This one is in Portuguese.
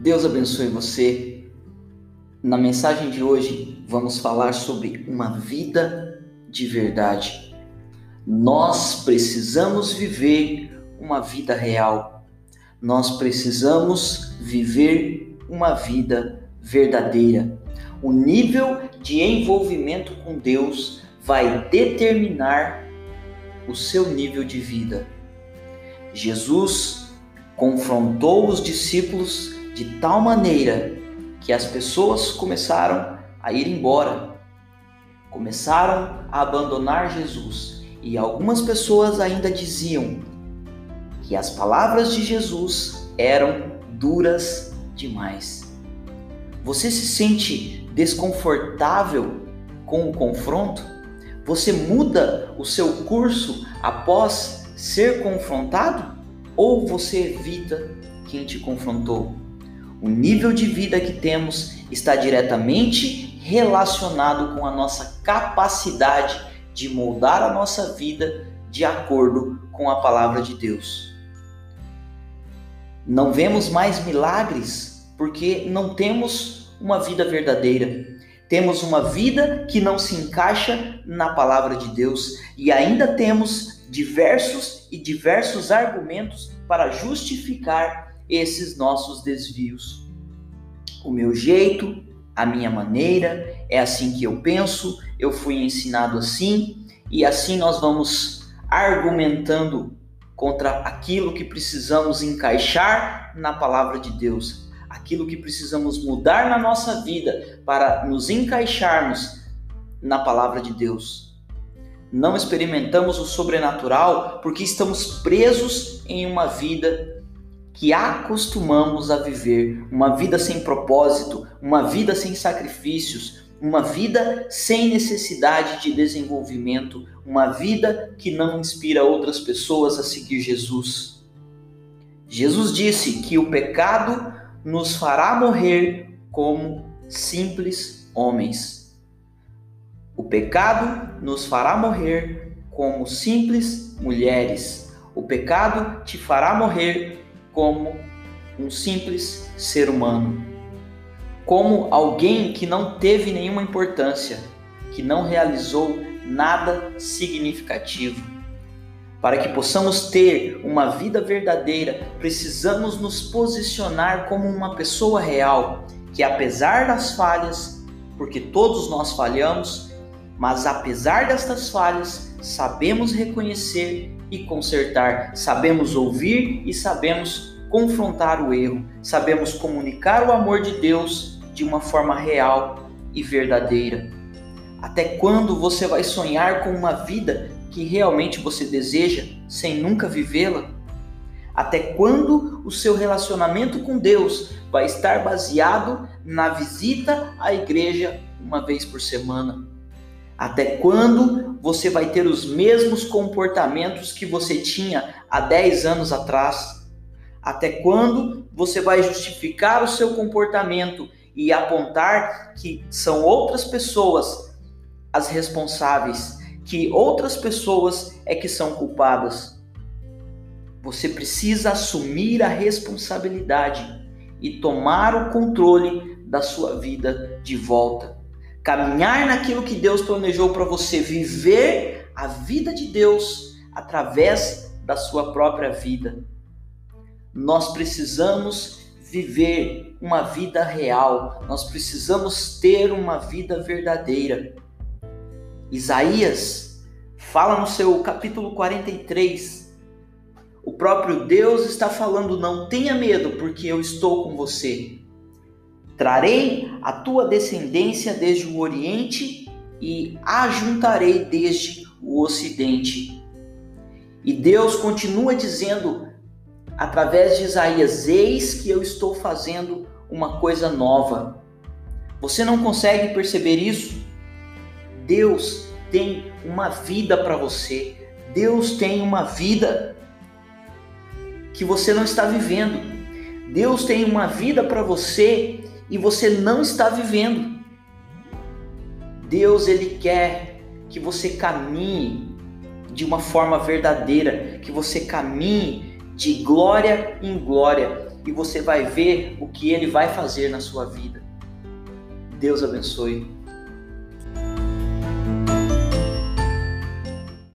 Deus abençoe você. Na mensagem de hoje, vamos falar sobre uma vida de verdade. Nós precisamos viver uma vida real. Nós precisamos viver uma vida verdadeira. O nível de envolvimento com Deus vai determinar o seu nível de vida. Jesus confrontou os discípulos de tal maneira que as pessoas começaram a ir embora, começaram a abandonar Jesus. E algumas pessoas ainda diziam que as palavras de Jesus eram duras demais. Você se sente desconfortável com o confronto? Você muda o seu curso após ser confrontado? Ou você evita quem te confrontou? O nível de vida que temos está diretamente relacionado com a nossa capacidade de moldar a nossa vida de acordo com a palavra de Deus. Não vemos mais milagres porque não temos uma vida verdadeira. Temos uma vida que não se encaixa na palavra de Deus e ainda temos diversos e diversos argumentos para justificar esses nossos desvios. O meu jeito, a minha maneira, é assim que eu penso, eu fui ensinado assim, e assim nós vamos argumentando contra aquilo que precisamos encaixar na palavra de Deus aquilo que precisamos mudar na nossa vida para nos encaixarmos na palavra de Deus. Não experimentamos o sobrenatural porque estamos presos em uma vida que acostumamos a viver, uma vida sem propósito, uma vida sem sacrifícios, uma vida sem necessidade de desenvolvimento, uma vida que não inspira outras pessoas a seguir Jesus. Jesus disse que o pecado nos fará morrer como simples homens. O pecado nos fará morrer como simples mulheres. O pecado te fará morrer como um simples ser humano. Como alguém que não teve nenhuma importância, que não realizou nada significativo. Para que possamos ter uma vida verdadeira, precisamos nos posicionar como uma pessoa real, que apesar das falhas, porque todos nós falhamos, mas apesar destas falhas, sabemos reconhecer e consertar, sabemos ouvir e sabemos confrontar o erro, sabemos comunicar o amor de Deus de uma forma real e verdadeira. Até quando você vai sonhar com uma vida que realmente você deseja sem nunca vivê-la? Até quando o seu relacionamento com Deus vai estar baseado na visita à igreja uma vez por semana? Até quando você vai ter os mesmos comportamentos que você tinha há 10 anos atrás? Até quando você vai justificar o seu comportamento e apontar que são outras pessoas as responsáveis que outras pessoas é que são culpadas. Você precisa assumir a responsabilidade e tomar o controle da sua vida de volta. Caminhar naquilo que Deus planejou para você, viver a vida de Deus através da sua própria vida. Nós precisamos viver uma vida real, nós precisamos ter uma vida verdadeira. Isaías fala no seu capítulo 43. O próprio Deus está falando: não tenha medo, porque eu estou com você. Trarei a tua descendência desde o Oriente e ajuntarei desde o Ocidente. E Deus continua dizendo, através de Isaías: Eis que eu estou fazendo uma coisa nova. Você não consegue perceber isso? Deus tem uma vida para você. Deus tem uma vida que você não está vivendo. Deus tem uma vida para você e você não está vivendo. Deus ele quer que você caminhe de uma forma verdadeira, que você caminhe de glória em glória e você vai ver o que ele vai fazer na sua vida. Deus abençoe.